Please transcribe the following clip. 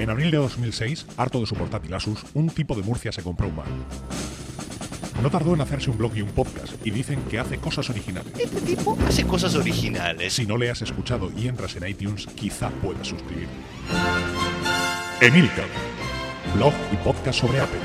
En abril de 2006, harto de su portátil Asus, un tipo de Murcia se compró un Mac. No tardó en hacerse un blog y un podcast, y dicen que hace cosas originales. Este tipo hace cosas originales. Si no le has escuchado y entras en iTunes, quizá puedas suscribirte. Emilcar, blog y podcast sobre Apple.